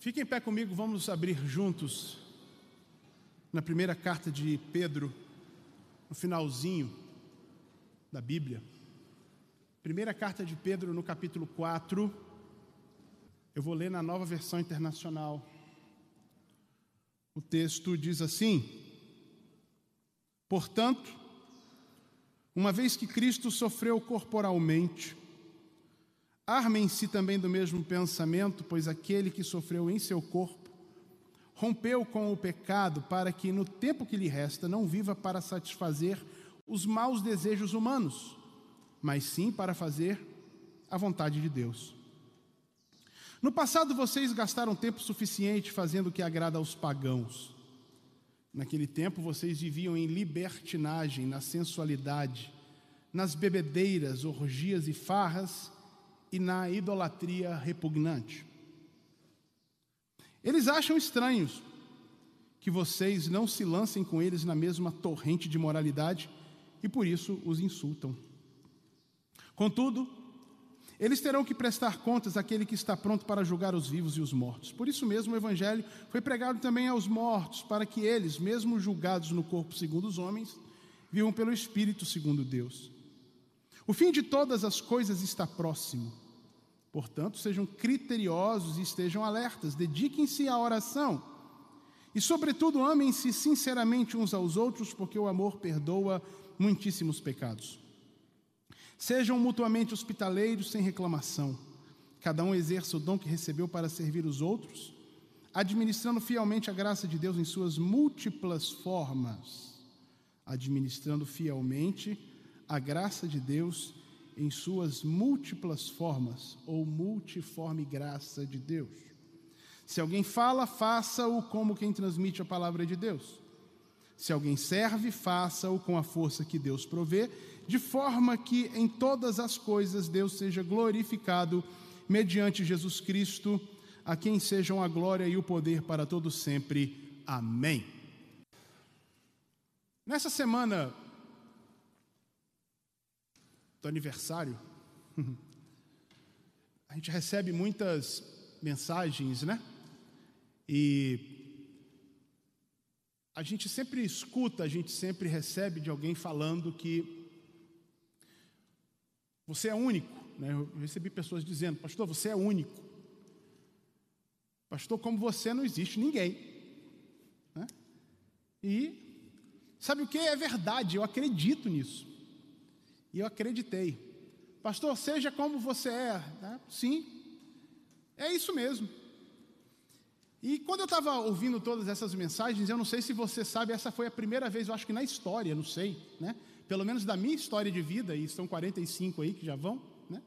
Fiquem em pé comigo, vamos abrir juntos na primeira carta de Pedro, no finalzinho da Bíblia. Primeira carta de Pedro, no capítulo 4. Eu vou ler na nova versão internacional. O texto diz assim: Portanto, uma vez que Cristo sofreu corporalmente, armem-se também do mesmo pensamento, pois aquele que sofreu em seu corpo rompeu com o pecado para que no tempo que lhe resta não viva para satisfazer os maus desejos humanos, mas sim para fazer a vontade de Deus. No passado vocês gastaram tempo suficiente fazendo o que agrada aos pagãos. Naquele tempo vocês viviam em libertinagem, na sensualidade, nas bebedeiras, orgias e farras e na idolatria repugnante. Eles acham estranhos que vocês não se lancem com eles na mesma torrente de moralidade e por isso os insultam. Contudo, eles terão que prestar contas àquele que está pronto para julgar os vivos e os mortos. Por isso mesmo o Evangelho foi pregado também aos mortos, para que eles, mesmo julgados no corpo segundo os homens, vivam pelo Espírito segundo Deus. O fim de todas as coisas está próximo. Portanto, sejam criteriosos e estejam alertas, dediquem-se à oração. E, sobretudo, amem-se sinceramente uns aos outros, porque o amor perdoa muitíssimos pecados. Sejam mutuamente hospitaleiros sem reclamação. Cada um exerça o dom que recebeu para servir os outros, administrando fielmente a graça de Deus em suas múltiplas formas. Administrando fielmente a graça de Deus em suas múltiplas formas, ou multiforme graça de Deus. Se alguém fala, faça-o como quem transmite a palavra de Deus. Se alguém serve, faça-o com a força que Deus provê, de forma que em todas as coisas Deus seja glorificado mediante Jesus Cristo, a quem sejam a glória e o poder para todos sempre. Amém. Nessa semana do aniversário, a gente recebe muitas mensagens, né? E a gente sempre escuta, a gente sempre recebe de alguém falando que você é único. Né? Eu recebi pessoas dizendo, pastor, você é único. Pastor, como você não existe ninguém. Né? E sabe o que? É verdade, eu acredito nisso. E eu acreditei. Pastor, seja como você é. Né? Sim, é isso mesmo. E quando eu estava ouvindo todas essas mensagens, eu não sei se você sabe, essa foi a primeira vez, eu acho que na história, não sei, né? Pelo menos da minha história de vida, e são 45 aí que já vão, né?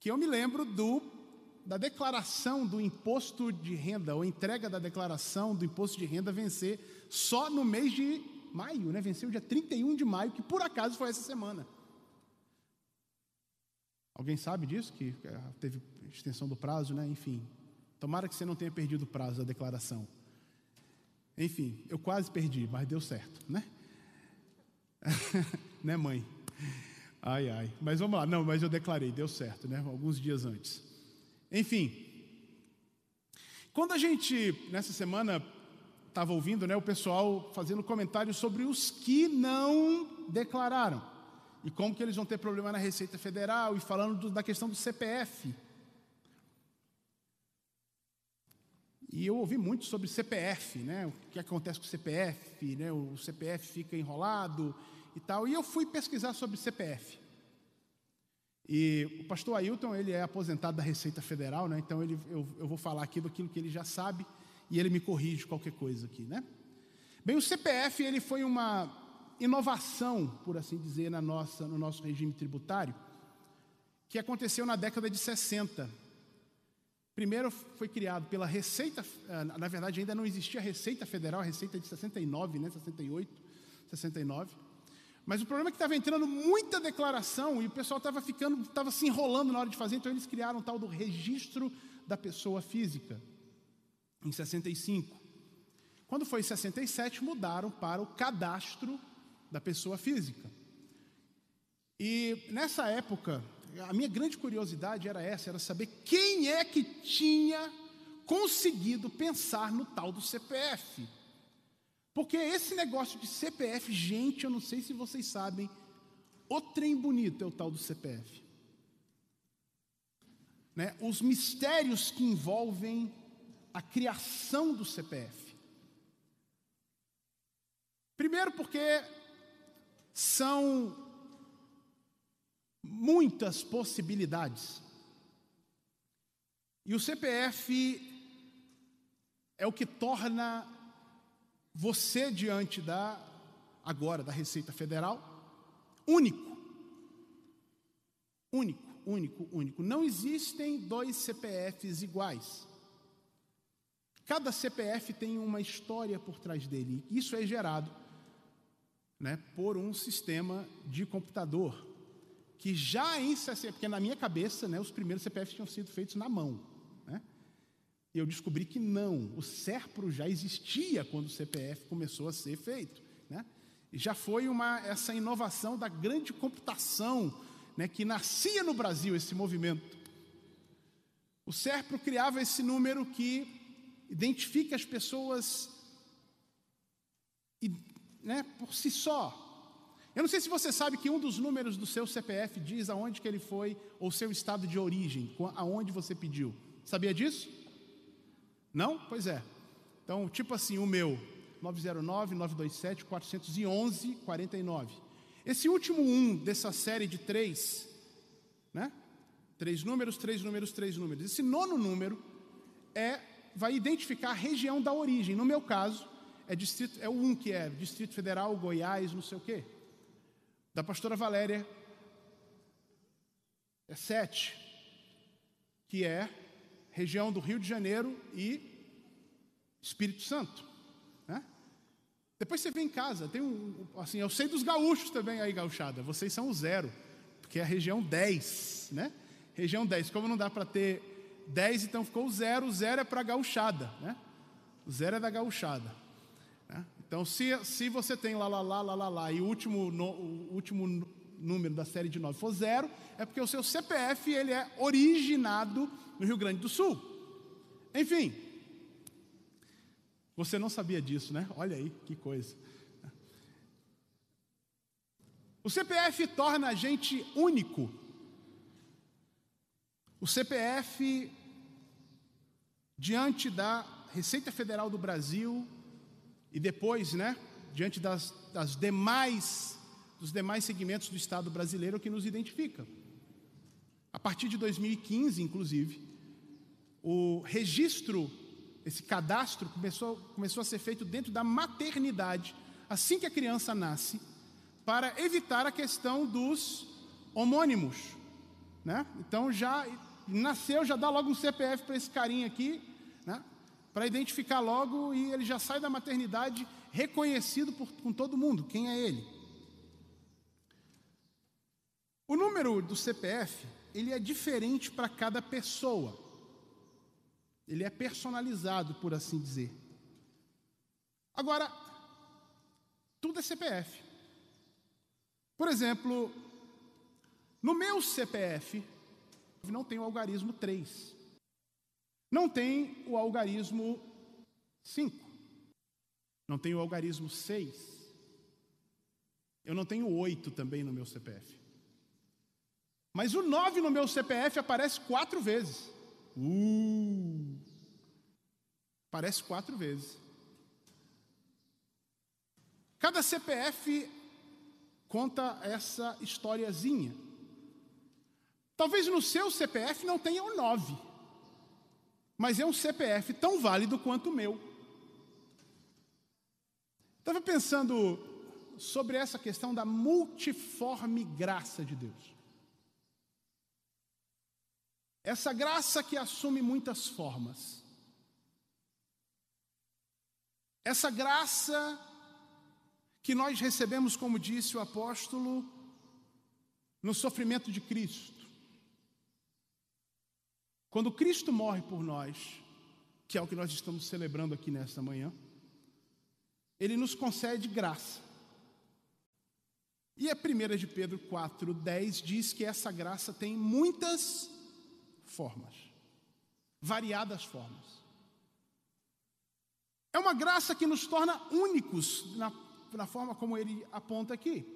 Que eu me lembro do da declaração do imposto de renda, ou entrega da declaração do imposto de renda vencer só no mês de maio, né? Venceu dia 31 de maio, que por acaso foi essa semana. Alguém sabe disso? Que é, teve extensão do prazo, né? Enfim, Tomara que você não tenha perdido o prazo da declaração. Enfim, eu quase perdi, mas deu certo, né? né, mãe? Ai, ai. Mas vamos lá. Não, mas eu declarei, deu certo, né? Alguns dias antes. Enfim. Quando a gente, nessa semana, estava ouvindo né, o pessoal fazendo comentários sobre os que não declararam. E como que eles vão ter problema na Receita Federal, e falando do, da questão do CPF. E eu ouvi muito sobre CPF, né? O que acontece com o CPF, né? O CPF fica enrolado e tal. E eu fui pesquisar sobre CPF. E o pastor Ailton, ele é aposentado da Receita Federal, né? Então ele, eu, eu vou falar aqui daquilo que ele já sabe e ele me corrige qualquer coisa aqui, né? Bem, o CPF, ele foi uma inovação, por assim dizer, na nossa, no nosso regime tributário, que aconteceu na década de 60, Primeiro foi criado pela Receita, eh, na verdade ainda não existia a Receita Federal, a Receita de 69, né, 68, 69. Mas o problema é que estava entrando muita declaração e o pessoal estava ficando, estava se enrolando na hora de fazer, então eles criaram o tal do registro da pessoa física, em 65. Quando foi em 67, mudaram para o cadastro da pessoa física. E nessa época, a minha grande curiosidade era essa, era saber quem é que tinha conseguido pensar no tal do CPF. Porque esse negócio de CPF, gente, eu não sei se vocês sabem, o trem bonito é o tal do CPF. Né? Os mistérios que envolvem a criação do CPF. Primeiro, porque são muitas possibilidades. E o CPF é o que torna você diante da agora da Receita Federal único. Único, único, único. Não existem dois CPFs iguais. Cada CPF tem uma história por trás dele. Isso é gerado né, por um sistema de computador que já em 60, porque na minha cabeça, né, os primeiros CPFs tinham sido feitos na mão. Né? E eu descobri que não, o SERPRO já existia quando o CPF começou a ser feito. Né? E já foi uma, essa inovação da grande computação né, que nascia no Brasil, esse movimento. O SERPRO criava esse número que identifica as pessoas né, por si só, eu não sei se você sabe que um dos números do seu CPF diz aonde que ele foi, ou seu estado de origem, aonde você pediu. Sabia disso? Não? Pois é. Então, tipo assim, o meu, 909 927 411 49. Esse último um dessa série de três, né? Três números, três números, três números. Esse nono número é vai identificar a região da origem. No meu caso, é distrito, é o um que é Distrito Federal, Goiás, não sei o quê. Da pastora Valéria é sete, que é região do Rio de Janeiro e Espírito Santo. Né? Depois você vem em casa, tem um, assim, eu sei dos gaúchos também aí, gauchada, vocês são o zero, porque é a região 10, né? Região 10, como não dá para ter 10, então ficou o zero, o zero é para a gauchada, né? O zero é da gauchada. Então, se, se você tem lá, lá, lá, lá, lá, lá, e o último, no, o último número da série de 9 for zero, é porque o seu CPF ele é originado no Rio Grande do Sul. Enfim, você não sabia disso, né? Olha aí que coisa. O CPF torna a gente único. O CPF, diante da Receita Federal do Brasil, e depois, né, diante das, das demais, dos demais segmentos do Estado brasileiro que nos identificam. A partir de 2015, inclusive, o registro, esse cadastro começou, começou a ser feito dentro da maternidade, assim que a criança nasce, para evitar a questão dos homônimos. Né? Então já nasceu, já dá logo um CPF para esse carinha aqui, né? Para identificar logo e ele já sai da maternidade reconhecido por, com todo mundo, quem é ele. O número do CPF, ele é diferente para cada pessoa. Ele é personalizado, por assim dizer. Agora, tudo é CPF. Por exemplo, no meu CPF, não tem o algarismo 3. Não tem o algarismo 5. Não tem o algarismo 6. Eu não tenho 8 também no meu CPF. Mas o 9 no meu CPF aparece quatro vezes. Uh! Aparece quatro vezes. Cada CPF conta essa historiazinha. Talvez no seu CPF não tenha o 9 mas é um CPF tão válido quanto o meu. Estava pensando sobre essa questão da multiforme graça de Deus. Essa graça que assume muitas formas. Essa graça que nós recebemos, como disse o apóstolo, no sofrimento de Cristo. Quando Cristo morre por nós, que é o que nós estamos celebrando aqui nesta manhã, ele nos concede graça. E a primeira de Pedro 4:10 diz que essa graça tem muitas formas, variadas formas. É uma graça que nos torna únicos na, na forma como ele aponta aqui.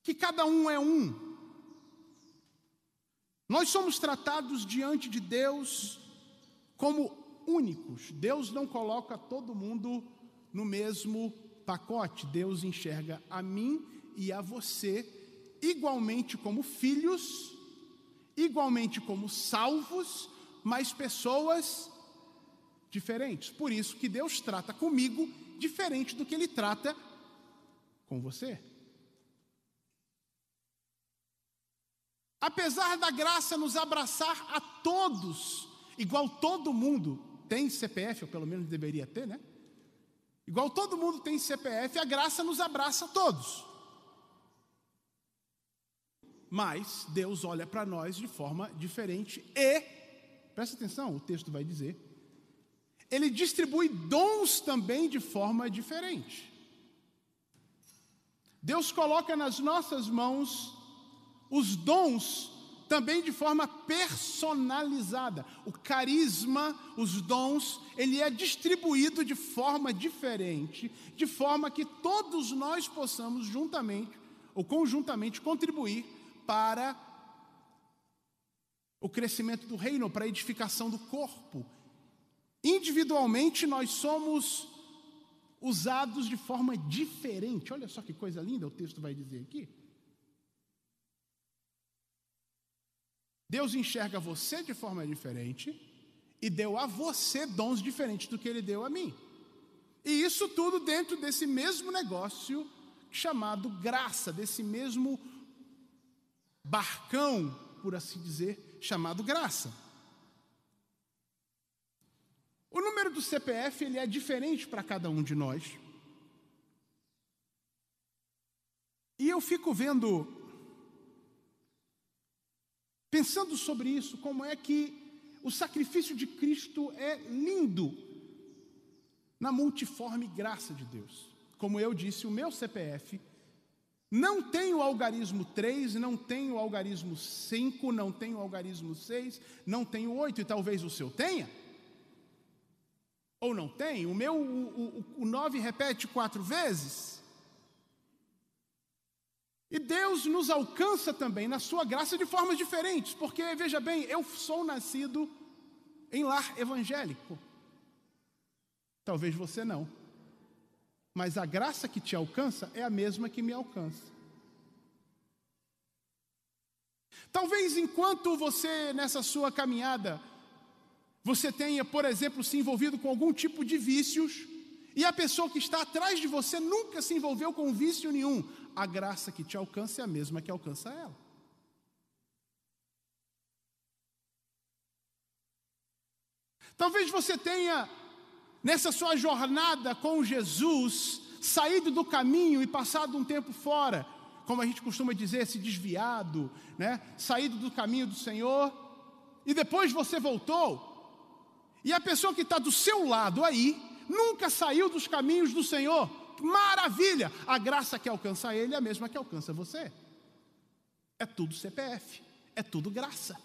Que cada um é um. Nós somos tratados diante de Deus como únicos. Deus não coloca todo mundo no mesmo pacote. Deus enxerga a mim e a você igualmente como filhos, igualmente como salvos, mas pessoas diferentes. Por isso que Deus trata comigo diferente do que ele trata com você. Apesar da graça nos abraçar a todos, igual todo mundo tem CPF, ou pelo menos deveria ter, né? Igual todo mundo tem CPF, a graça nos abraça a todos. Mas Deus olha para nós de forma diferente e, presta atenção, o texto vai dizer, ele distribui dons também de forma diferente. Deus coloca nas nossas mãos os dons também de forma personalizada. O carisma, os dons, ele é distribuído de forma diferente, de forma que todos nós possamos juntamente ou conjuntamente contribuir para o crescimento do reino, para a edificação do corpo. Individualmente nós somos usados de forma diferente. Olha só que coisa linda o texto vai dizer aqui. Deus enxerga você de forma diferente e deu a você dons diferentes do que ele deu a mim. E isso tudo dentro desse mesmo negócio chamado graça, desse mesmo barcão, por assim dizer, chamado graça. O número do CPF ele é diferente para cada um de nós. E eu fico vendo Pensando sobre isso, como é que o sacrifício de Cristo é lindo na multiforme graça de Deus. Como eu disse, o meu CPF não tem o algarismo 3, não tem o algarismo 5, não tem o algarismo 6, não tem o 8, e talvez o seu tenha. Ou não tem? O meu, o, o, o 9 repete quatro vezes. E Deus nos alcança também na sua graça de formas diferentes, porque veja bem, eu sou nascido em lar evangélico. Talvez você não. Mas a graça que te alcança é a mesma que me alcança. Talvez enquanto você nessa sua caminhada você tenha, por exemplo, se envolvido com algum tipo de vícios, e a pessoa que está atrás de você nunca se envolveu com vício nenhum, a graça que te alcança é a mesma que alcança ela. Talvez você tenha, nessa sua jornada com Jesus, saído do caminho e passado um tempo fora, como a gente costuma dizer, se desviado, né? saído do caminho do Senhor, e depois você voltou, e a pessoa que está do seu lado aí, nunca saiu dos caminhos do Senhor. Maravilha! A graça que alcança ele é a mesma que alcança você. É tudo CPF, é tudo graça.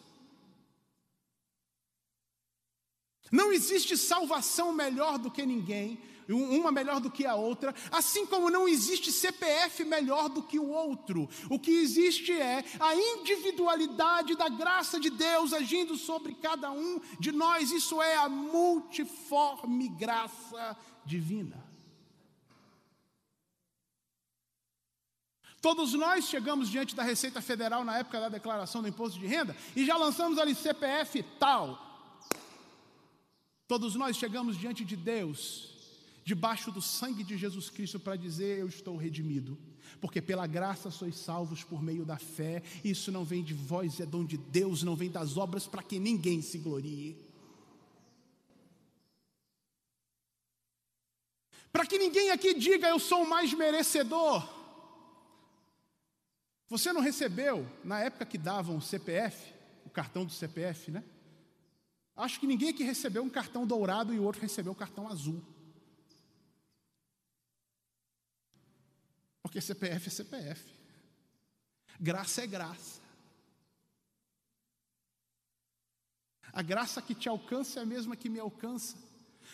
Não existe salvação melhor do que ninguém, uma melhor do que a outra, assim como não existe CPF melhor do que o outro. O que existe é a individualidade da graça de Deus agindo sobre cada um de nós, isso é a multiforme graça divina. Todos nós chegamos diante da Receita Federal na época da declaração do imposto de renda e já lançamos ali CPF tal. Todos nós chegamos diante de Deus debaixo do sangue de Jesus Cristo para dizer: Eu estou redimido. Porque pela graça sois salvos por meio da fé. Isso não vem de vós, é dom de Deus, não vem das obras para que ninguém se glorie. Para que ninguém aqui diga eu sou o mais merecedor. Você não recebeu, na época que davam o CPF, o cartão do CPF, né? Acho que ninguém aqui recebeu um cartão dourado e o outro recebeu o cartão azul. Porque CPF é CPF. Graça é graça. A graça que te alcança é a mesma que me alcança.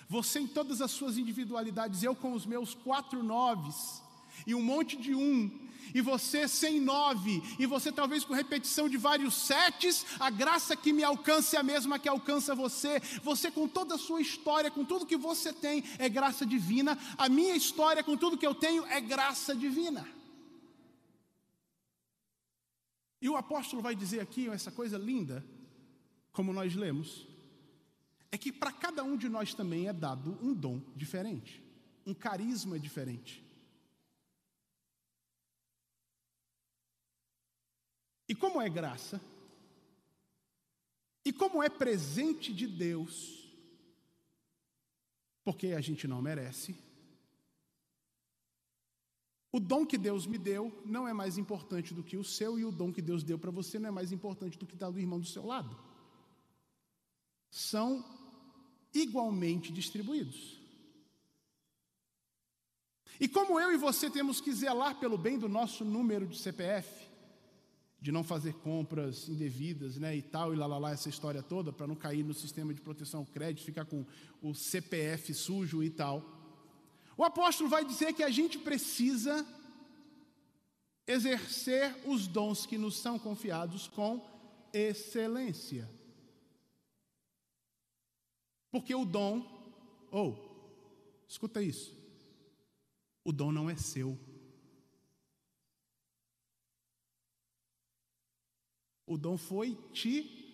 Você em todas as suas individualidades, eu com os meus quatro noves, e um monte de um, e você sem nove, e você talvez com repetição de vários setes, a graça que me alcança é a mesma que alcança você. Você com toda a sua história, com tudo que você tem, é graça divina. A minha história, com tudo que eu tenho, é graça divina. E o apóstolo vai dizer aqui essa coisa linda, como nós lemos, é que para cada um de nós também é dado um dom diferente, um carisma diferente. E como é graça, e como é presente de Deus, porque a gente não merece, o dom que Deus me deu não é mais importante do que o seu, e o dom que Deus deu para você não é mais importante do que está do irmão do seu lado. São igualmente distribuídos. E como eu e você temos que zelar pelo bem do nosso número de CPF, de não fazer compras indevidas, né, e tal, e lá, lá, lá essa história toda, para não cair no sistema de proteção ao crédito, ficar com o CPF sujo e tal. O apóstolo vai dizer que a gente precisa exercer os dons que nos são confiados com excelência. Porque o dom, ou, oh, escuta isso, o dom não é seu. O dom foi te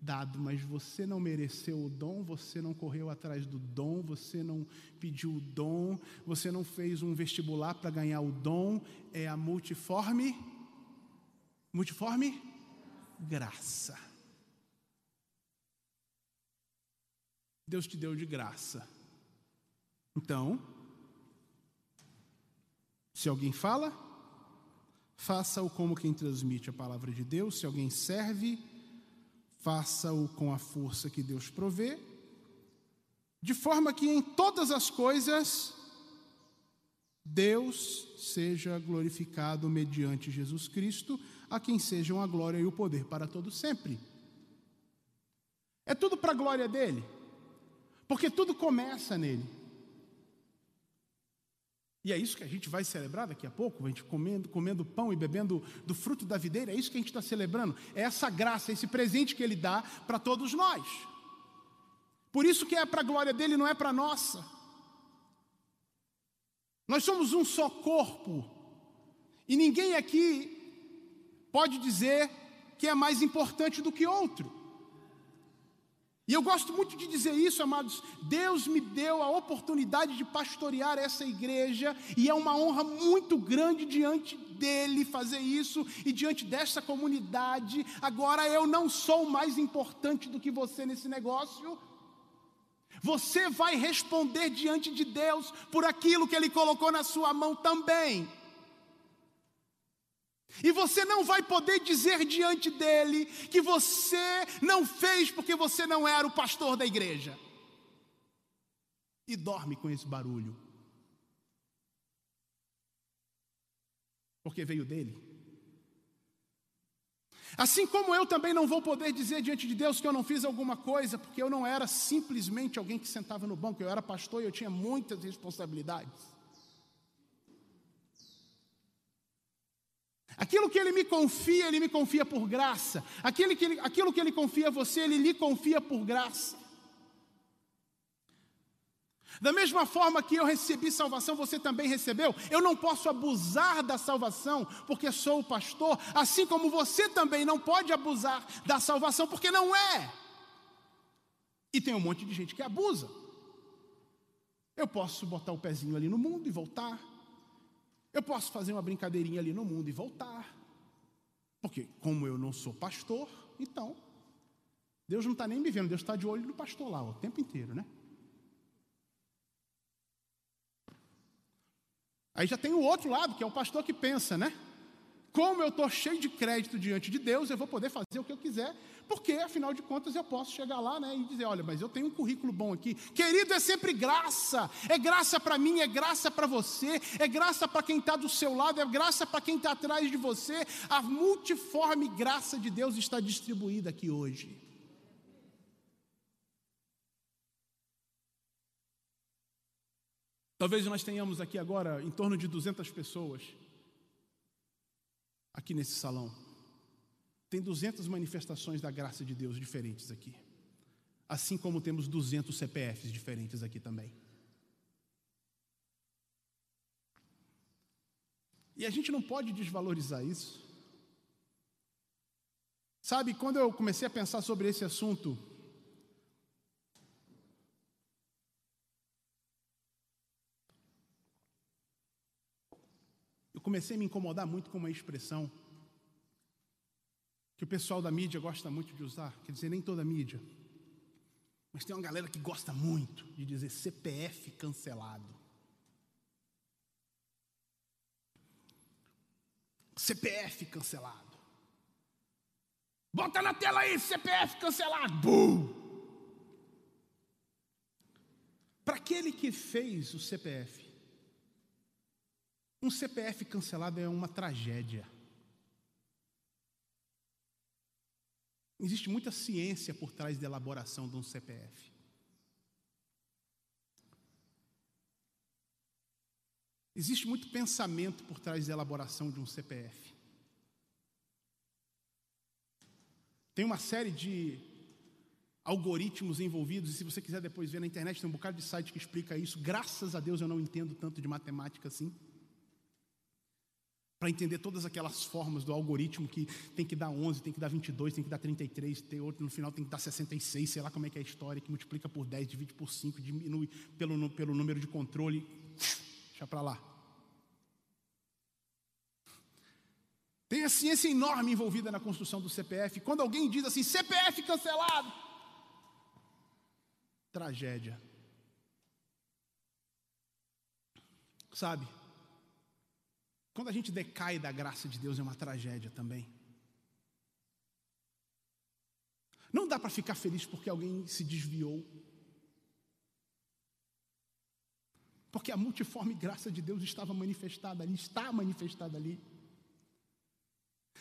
dado, mas você não mereceu o dom, você não correu atrás do dom, você não pediu o dom, você não fez um vestibular para ganhar o dom, é a multiforme multiforme graça. Deus te deu de graça. Então, se alguém fala, faça-o como quem transmite a palavra de Deus. Se alguém serve, faça-o com a força que Deus provê, de forma que em todas as coisas Deus seja glorificado mediante Jesus Cristo, a quem sejam a glória e o poder para todo sempre. É tudo para a glória dele. Porque tudo começa nele. E é isso que a gente vai celebrar daqui a pouco, a gente comendo, comendo pão e bebendo do fruto da videira, é isso que a gente está celebrando. É essa graça, esse presente que ele dá para todos nós. Por isso que é para a glória dele, não é para a nossa. Nós somos um só corpo. E ninguém aqui pode dizer que é mais importante do que outro. E eu gosto muito de dizer isso, amados. Deus me deu a oportunidade de pastorear essa igreja, e é uma honra muito grande diante dele fazer isso e diante dessa comunidade. Agora eu não sou mais importante do que você nesse negócio. Você vai responder diante de Deus por aquilo que ele colocou na sua mão também. E você não vai poder dizer diante dele que você não fez porque você não era o pastor da igreja. E dorme com esse barulho. Porque veio dele. Assim como eu também não vou poder dizer diante de Deus que eu não fiz alguma coisa, porque eu não era simplesmente alguém que sentava no banco, eu era pastor e eu tinha muitas responsabilidades. Aquilo que ele me confia, ele me confia por graça. Aquilo que ele, aquilo que ele confia a você, ele lhe confia por graça. Da mesma forma que eu recebi salvação, você também recebeu. Eu não posso abusar da salvação porque sou o pastor, assim como você também não pode abusar da salvação porque não é. E tem um monte de gente que abusa. Eu posso botar o pezinho ali no mundo e voltar. Eu posso fazer uma brincadeirinha ali no mundo e voltar. Porque, como eu não sou pastor, então, Deus não está nem me vendo, Deus está de olho no pastor lá o tempo inteiro, né? Aí já tem o outro lado, que é o pastor que pensa, né? Como eu estou cheio de crédito diante de Deus, eu vou poder fazer o que eu quiser, porque afinal de contas eu posso chegar lá né, e dizer: olha, mas eu tenho um currículo bom aqui. Querido, é sempre graça, é graça para mim, é graça para você, é graça para quem está do seu lado, é graça para quem está atrás de você. A multiforme graça de Deus está distribuída aqui hoje. Talvez nós tenhamos aqui agora em torno de 200 pessoas aqui nesse salão. Tem 200 manifestações da graça de Deus diferentes aqui. Assim como temos 200 CPFs diferentes aqui também. E a gente não pode desvalorizar isso. Sabe, quando eu comecei a pensar sobre esse assunto, eu comecei a me incomodar muito com uma expressão que o pessoal da mídia gosta muito de usar, quer dizer, nem toda a mídia, mas tem uma galera que gosta muito de dizer CPF cancelado. CPF cancelado. Bota na tela aí, CPF cancelado. Bum! Para aquele que fez o CPF, um CPF cancelado é uma tragédia. Existe muita ciência por trás da elaboração de um CPF. Existe muito pensamento por trás da elaboração de um CPF. Tem uma série de algoritmos envolvidos, e se você quiser depois ver na internet, tem um bocado de site que explica isso. Graças a Deus eu não entendo tanto de matemática assim. Para entender todas aquelas formas do algoritmo que tem que dar 11, tem que dar 22, tem que dar 33, tem outro no final tem que dar 66, sei lá como é que é a história, que multiplica por 10, divide por 5, diminui pelo, pelo número de controle. Deixa para lá. Tem a ciência enorme envolvida na construção do CPF. Quando alguém diz assim, CPF cancelado, tragédia. Sabe? Quando a gente decai da graça de Deus é uma tragédia também. Não dá para ficar feliz porque alguém se desviou. Porque a multiforme graça de Deus estava manifestada ali, está manifestada ali.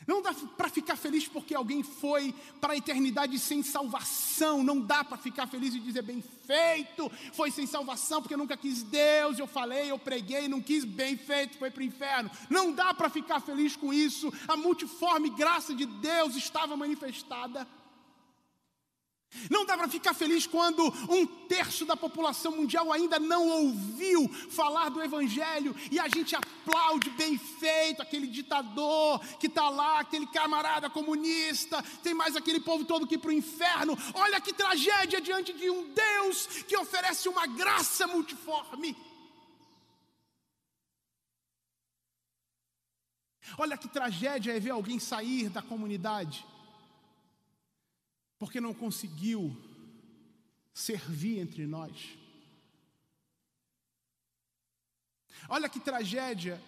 Não dá para ficar feliz porque alguém foi para a eternidade sem salvação. Não dá para ficar feliz e dizer bem feito, foi sem salvação porque nunca quis Deus. Eu falei, eu preguei, não quis bem feito, foi para o inferno. Não dá para ficar feliz com isso. A multiforme graça de Deus estava manifestada. Não dá para ficar feliz quando um terço da população mundial ainda não ouviu falar do Evangelho e a gente aplaude bem feito aquele ditador que está lá, aquele camarada comunista, tem mais aquele povo todo que para o inferno. Olha que tragédia diante de um Deus que oferece uma graça multiforme. Olha que tragédia é ver alguém sair da comunidade porque não conseguiu servir entre nós. Olha que tragédia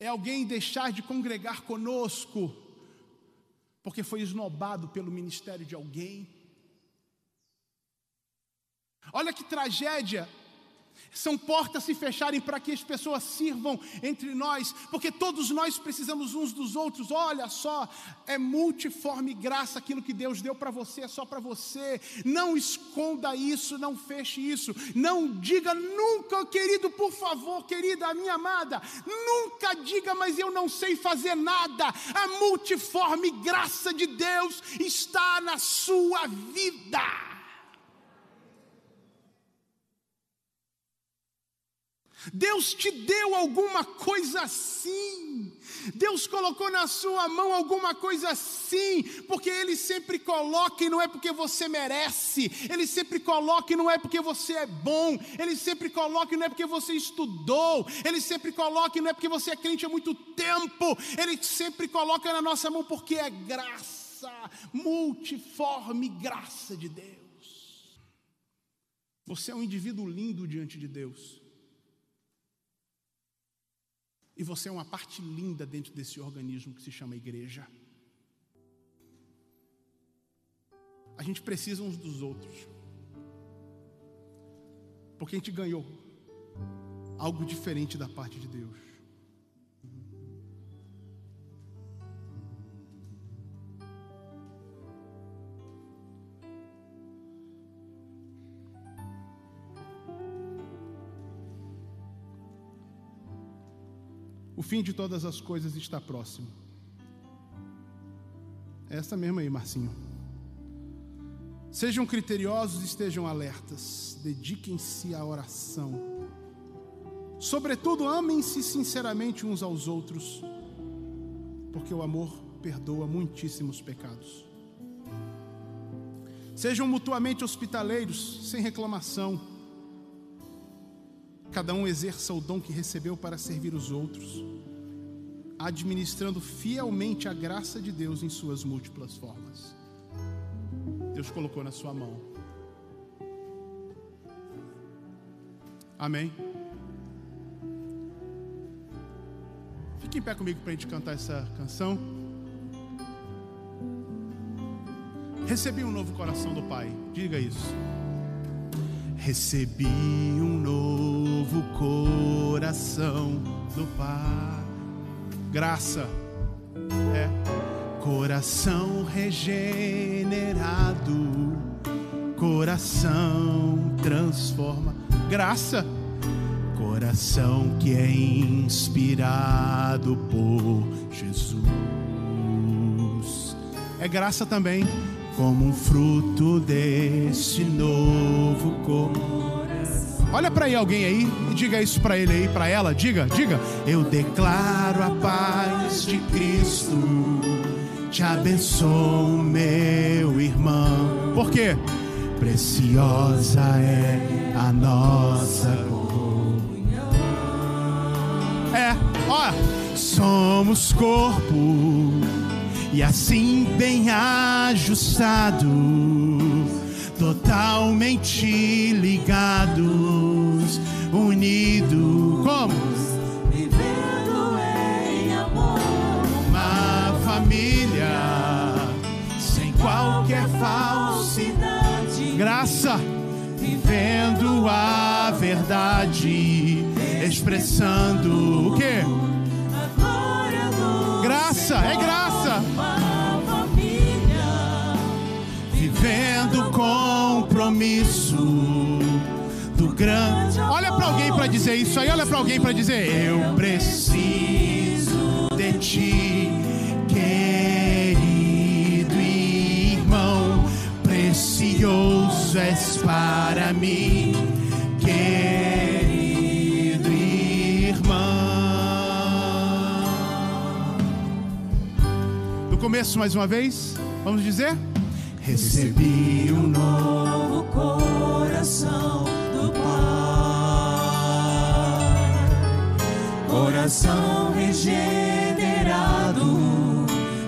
é alguém deixar de congregar conosco, porque foi esnobado pelo ministério de alguém. Olha que tragédia são portas se fecharem para que as pessoas sirvam entre nós, porque todos nós precisamos uns dos outros. Olha só, é multiforme graça aquilo que Deus deu para você, é só para você. Não esconda isso, não feche isso. Não diga nunca, querido, por favor, querida, minha amada, nunca diga, mas eu não sei fazer nada. A multiforme graça de Deus está na sua vida. Deus te deu alguma coisa assim. Deus colocou na sua mão alguma coisa assim, porque Ele sempre coloca e não é porque você merece, Ele sempre coloca e não é porque você é bom, Ele sempre coloca e não é porque você estudou, Ele sempre coloca e não é porque você é crente há muito tempo, Ele sempre coloca na nossa mão porque é graça, multiforme graça de Deus. Você é um indivíduo lindo diante de Deus. E você é uma parte linda dentro desse organismo que se chama igreja. A gente precisa uns dos outros. Porque a gente ganhou algo diferente da parte de Deus. O fim de todas as coisas está próximo. É essa mesma aí, Marcinho. Sejam criteriosos e estejam alertas. Dediquem-se à oração. Sobretudo, amem-se sinceramente uns aos outros, porque o amor perdoa muitíssimos pecados. Sejam mutuamente hospitaleiros, sem reclamação. Cada um exerça o dom que recebeu para servir os outros, administrando fielmente a graça de Deus em suas múltiplas formas. Deus colocou na sua mão. Amém. Fique em pé comigo para a gente cantar essa canção. Recebi um novo coração do Pai. Diga isso. Recebi um novo coração do Pai. Graça. É. Coração regenerado. Coração transforma. Graça. Coração que é inspirado por Jesus. É graça também como um fruto deste novo coração. Olha para aí alguém aí e diga isso para ele aí, para ela, diga, diga. Eu declaro a paz de Cristo. Te abençoo, meu irmão. Por quê? Preciosa é a nossa comunhão. É, ó, somos corpo e assim bem ajustados, totalmente ligados, unidos, como? Vivendo em amor, Uma família sem qualquer falsidade, graça, vivendo a verdade, expressando o que? Graça, é graça. vivendo compromisso do grande. Olha para alguém para dizer isso aí, olha para alguém para dizer: Eu preciso de ti, querido irmão, precioso és para mim, começo mais uma vez, vamos dizer? Recebi um novo coração do Pai, coração regenerado,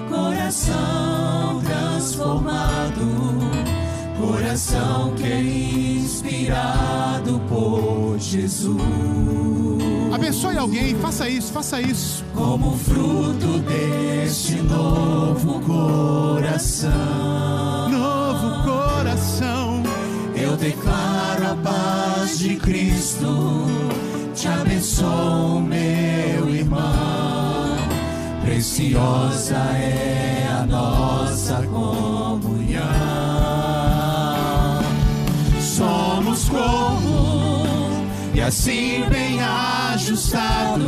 coração transformado, que é inspirado por Jesus. Abençoe alguém, faça isso, faça isso. como fruto deste novo coração. Novo coração, Eu declaro a paz de Cristo, te abençoo, meu irmão. Preciosa é a nossa comunhão. E assim bem ajustados,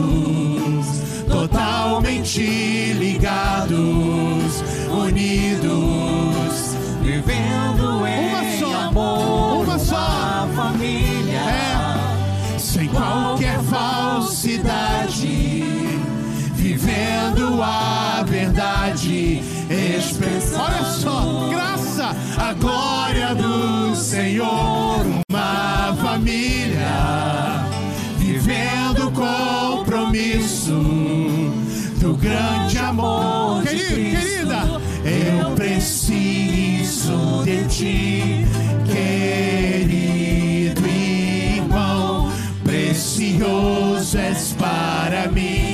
totalmente ligados, unidos, vivendo em Uma só, amor, uma só. uma família, é, sem qualquer falsidade, vivendo a verdade, expressando. Olha só, graça, a glória do Senhor, ti, querido irmão, precioso és para mim,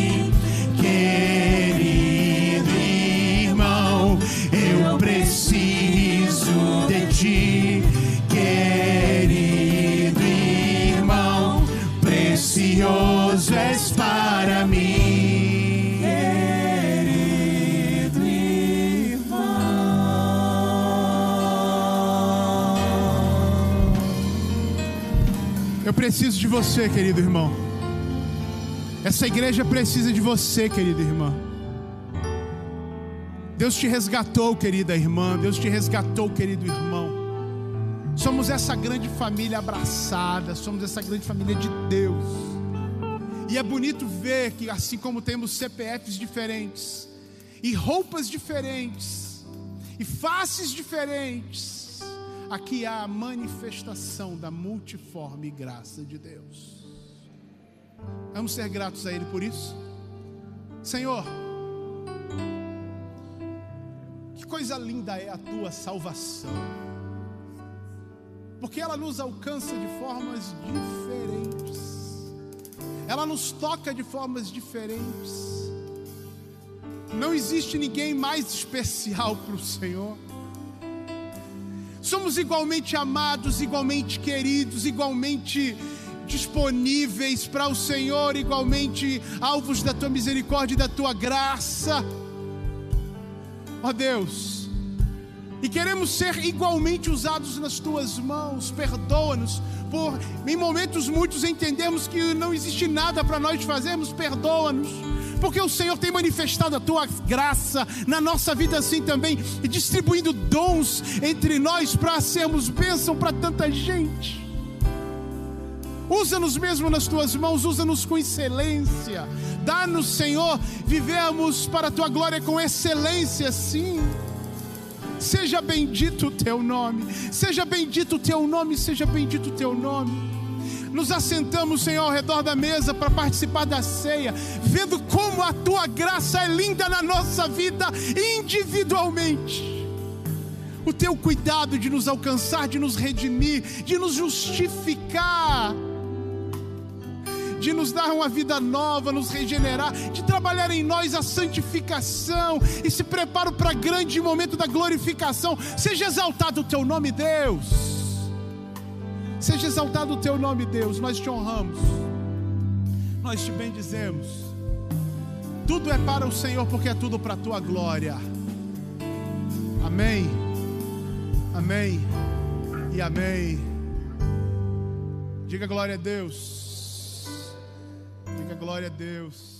Eu preciso de você, querido irmão. Essa igreja precisa de você, querida irmã. Deus te resgatou, querida irmã. Deus te resgatou, querido irmão. Somos essa grande família abraçada, somos essa grande família de Deus. E é bonito ver que, assim como temos CPFs diferentes, e roupas diferentes, e faces diferentes, aqui há a manifestação da multiforme graça de Deus. Vamos ser gratos a Ele por isso. Senhor, que coisa linda é a tua salvação, porque ela nos alcança de formas diferentes, ela nos toca de formas diferentes. Não existe ninguém mais especial para o Senhor. Somos igualmente amados, igualmente queridos, igualmente disponíveis para o Senhor, igualmente alvos da tua misericórdia e da tua graça. Ó oh Deus, e queremos ser igualmente usados nas tuas mãos, perdoa-nos, por em momentos muitos entendemos que não existe nada para nós fazermos, perdoa-nos, porque o Senhor tem manifestado a tua graça na nossa vida assim também, e distribuindo dons entre nós para sermos bênção para tanta gente. Usa-nos mesmo nas tuas mãos, usa-nos com excelência. Dá-nos, Senhor, vivemos para a tua glória com excelência, sim. Seja bendito o teu nome, seja bendito o teu nome, seja bendito o teu nome. Nos assentamos, Senhor, ao redor da mesa para participar da ceia, vendo como a tua graça é linda na nossa vida individualmente o teu cuidado de nos alcançar, de nos redimir, de nos justificar de nos dar uma vida nova, nos regenerar, de trabalhar em nós a santificação e se prepara para grande momento da glorificação. Seja exaltado o teu nome, Deus. Seja exaltado o teu nome, Deus. Nós te honramos, nós te bendizemos. Tudo é para o Senhor, porque é tudo para a tua glória. Amém. Amém. E amém. Diga glória a Deus. Diga glória a Deus.